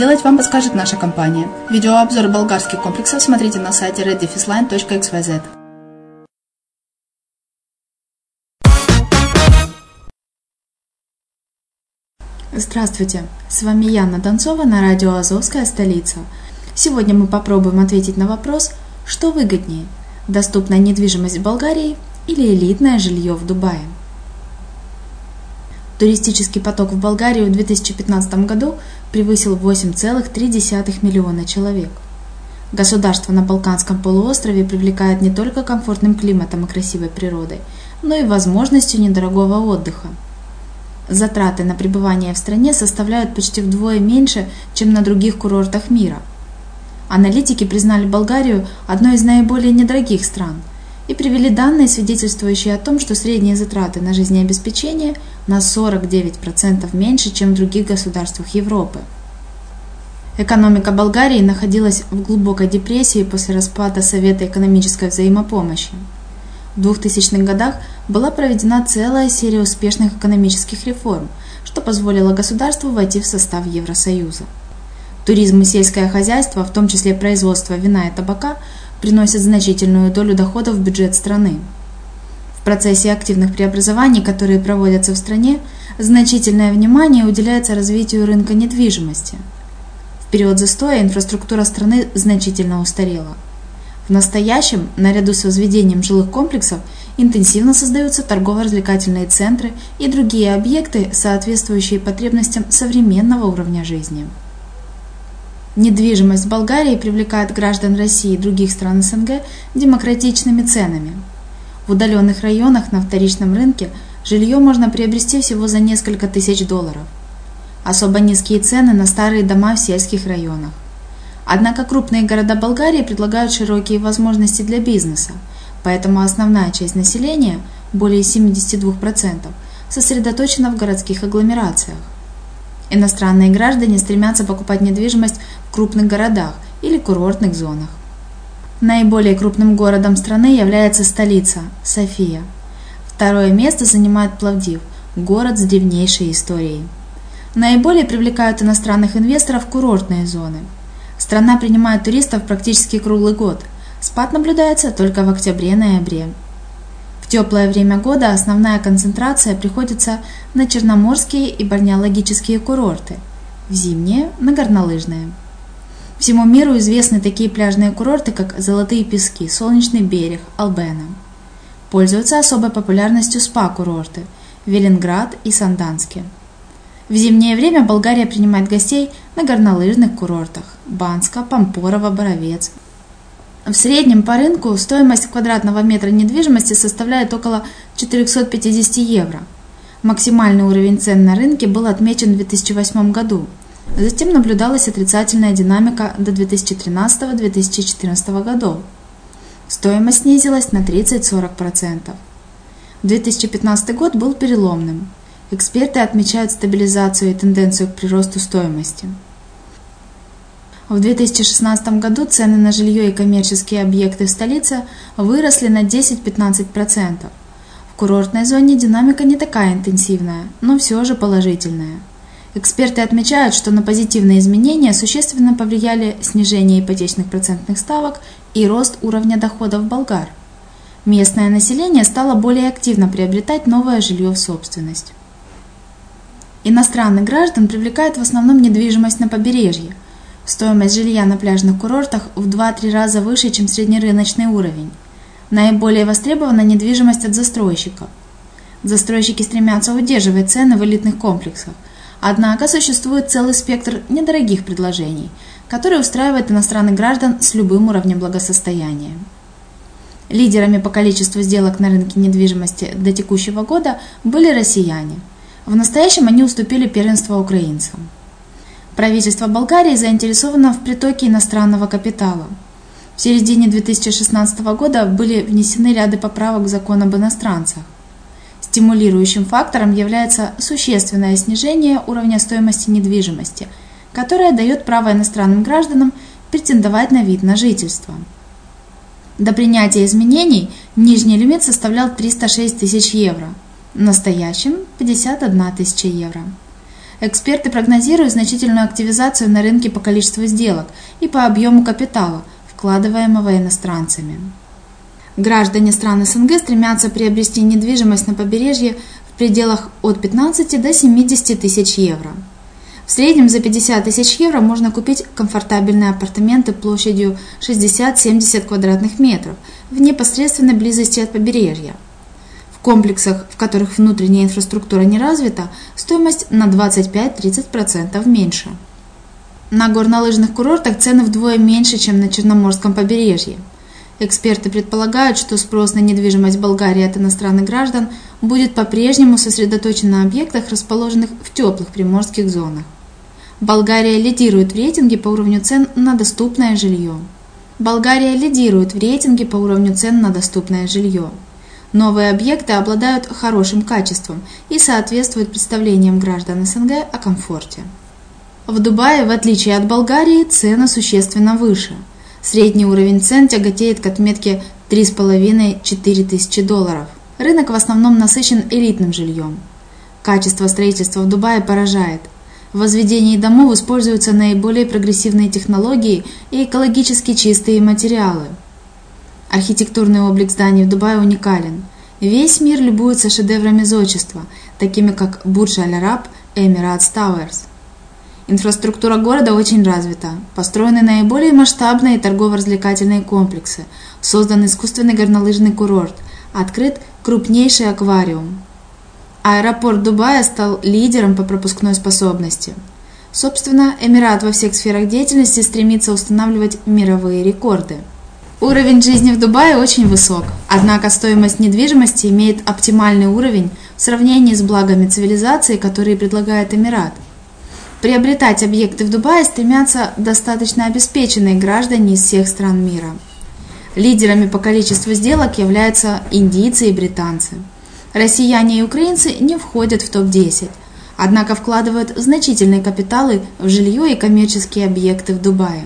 сделать, вам подскажет наша компания. Видеообзор болгарских комплексов смотрите на сайте reddefisline.xyz. Здравствуйте, с вами Яна Донцова на радио «Азовская столица». Сегодня мы попробуем ответить на вопрос, что выгоднее – доступная недвижимость в Болгарии или элитное жилье в Дубае. Туристический поток в Болгарию в 2015 году превысил 8,3 миллиона человек. Государство на Балканском полуострове привлекает не только комфортным климатом и красивой природой, но и возможностью недорогого отдыха. Затраты на пребывание в стране составляют почти вдвое меньше, чем на других курортах мира. Аналитики признали Болгарию одной из наиболее недорогих стран и привели данные, свидетельствующие о том, что средние затраты на жизнеобеспечение на 49% меньше, чем в других государствах Европы. Экономика Болгарии находилась в глубокой депрессии после распада Совета экономической взаимопомощи. В 2000-х годах была проведена целая серия успешных экономических реформ, что позволило государству войти в состав Евросоюза. Туризм и сельское хозяйство, в том числе производство вина и табака, приносят значительную долю доходов в бюджет страны. В процессе активных преобразований, которые проводятся в стране, значительное внимание уделяется развитию рынка недвижимости. В период застоя инфраструктура страны значительно устарела – в настоящем, наряду с возведением жилых комплексов, интенсивно создаются торгово-развлекательные центры и другие объекты, соответствующие потребностям современного уровня жизни. Недвижимость в Болгарии привлекает граждан России и других стран СНГ демократичными ценами. В удаленных районах на вторичном рынке жилье можно приобрести всего за несколько тысяч долларов. Особо низкие цены на старые дома в сельских районах. Однако крупные города Болгарии предлагают широкие возможности для бизнеса, поэтому основная часть населения, более 72%, сосредоточена в городских агломерациях. Иностранные граждане стремятся покупать недвижимость в крупных городах или курортных зонах. Наиболее крупным городом страны является столица – София. Второе место занимает Пловдив – город с древнейшей историей. Наиболее привлекают иностранных инвесторов курортные зоны – Страна принимает туристов практически круглый год. Спад наблюдается только в октябре-ноябре. Теплое время года основная концентрация приходится на черноморские и бальнеологические курорты, в зимние – на горнолыжные. Всему миру известны такие пляжные курорты, как Золотые пески, Солнечный берег, Албена. Пользуются особой популярностью спа-курорты – Велинград и Сандански. В зимнее время Болгария принимает гостей на горнолыжных курортах – Банска, Пампорово, Боровец. В среднем по рынку стоимость квадратного метра недвижимости составляет около 450 евро. Максимальный уровень цен на рынке был отмечен в 2008 году. Затем наблюдалась отрицательная динамика до 2013-2014 годов. Стоимость снизилась на 30-40%. 2015 год был переломным. Эксперты отмечают стабилизацию и тенденцию к приросту стоимости. В 2016 году цены на жилье и коммерческие объекты в столице выросли на 10-15%. В курортной зоне динамика не такая интенсивная, но все же положительная. Эксперты отмечают, что на позитивные изменения существенно повлияли снижение ипотечных процентных ставок и рост уровня доходов болгар. Местное население стало более активно приобретать новое жилье в собственность. Иностранных граждан привлекает в основном недвижимость на побережье. Стоимость жилья на пляжных курортах в 2-3 раза выше, чем среднерыночный уровень. Наиболее востребована недвижимость от застройщиков. Застройщики стремятся удерживать цены в элитных комплексах, однако существует целый спектр недорогих предложений, которые устраивают иностранных граждан с любым уровнем благосостояния. Лидерами по количеству сделок на рынке недвижимости до текущего года были россияне – в настоящем они уступили первенство украинцам. Правительство Болгарии заинтересовано в притоке иностранного капитала. В середине 2016 года были внесены ряды поправок в закон об иностранцах. Стимулирующим фактором является существенное снижение уровня стоимости недвижимости, которое дает право иностранным гражданам претендовать на вид на жительство. До принятия изменений нижний лимит составлял 306 тысяч евро – в настоящем 51 тысяча евро. Эксперты прогнозируют значительную активизацию на рынке по количеству сделок и по объему капитала, вкладываемого иностранцами. Граждане стран СНГ стремятся приобрести недвижимость на побережье в пределах от 15 до 70 тысяч евро. В среднем за 50 тысяч евро можно купить комфортабельные апартаменты площадью 60-70 квадратных метров в непосредственной близости от побережья – В комплексах, в которых внутренняя инфраструктура не развита, стоимость на 25-30% меньше. На горнолыжных курортах цены вдвое меньше, чем на Черноморском побережье. Эксперты предполагают, что спрос на недвижимость Болгарии от иностранных граждан будет по-прежнему сосредоточен на объектах, расположенных в теплых приморских зонах. Болгария лидирует в рейтинге по уровню цен на доступное жилье. Болгария лидирует в рейтинге по уровню цен на доступное жилье. Новые объекты обладают хорошим качеством и соответствуют представлениям граждан СНГ о комфорте. В Дубае, в отличие от Болгарии, цены существенно выше. Средний уровень цен тяготеет к отметке 3,5-4 тысячи долларов. Рынок в основном насыщен элитным жильем. Качество строительства в Дубае поражает. В возведении домов используются наиболее прогрессивные технологии и экологически чистые материалы. Архитектурный облик зданий в Дубае уникален. Весь мир любуется шедеврами зодчества, такими как Бурдж Аль-Араб и Emirates Towers. Инфраструктура города очень развита. Построены наиболее масштабные торгово-развлекательные комплексы. Создан искусственный горнолыжный курорт. Открыт крупнейший аквариум. Аэропорт Дубая стал лидером по пропускной способности. Собственно, Эмират во всех сферах деятельности стремится устанавливать мировые рекорды. Уровень жизни в Дубае очень высок, однако стоимость недвижимости имеет оптимальный уровень в сравнении с благами цивилизации, которые предлагает Эмират – Приобретать объекты в Дубае стремятся достаточно обеспеченные граждане из всех стран мира. Лидерами по количеству сделок являются индийцы и британцы. Россияне и украинцы не входят в топ-10, однако вкладывают значительные капиталы в жилье и коммерческие объекты в Дубае.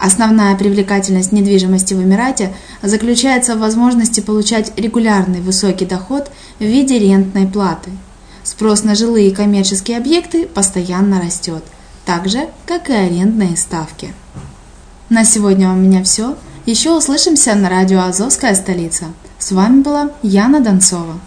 Основная привлекательность недвижимости в Эмирате заключается в возможности получать регулярный высокий доход в виде рентной платы – Спрос на жилые и коммерческие объекты постоянно растет, так же, как и арендные ставки. На сегодня у меня все. Еще услышимся на радио «Азовская столица». С вами была Яна Донцова.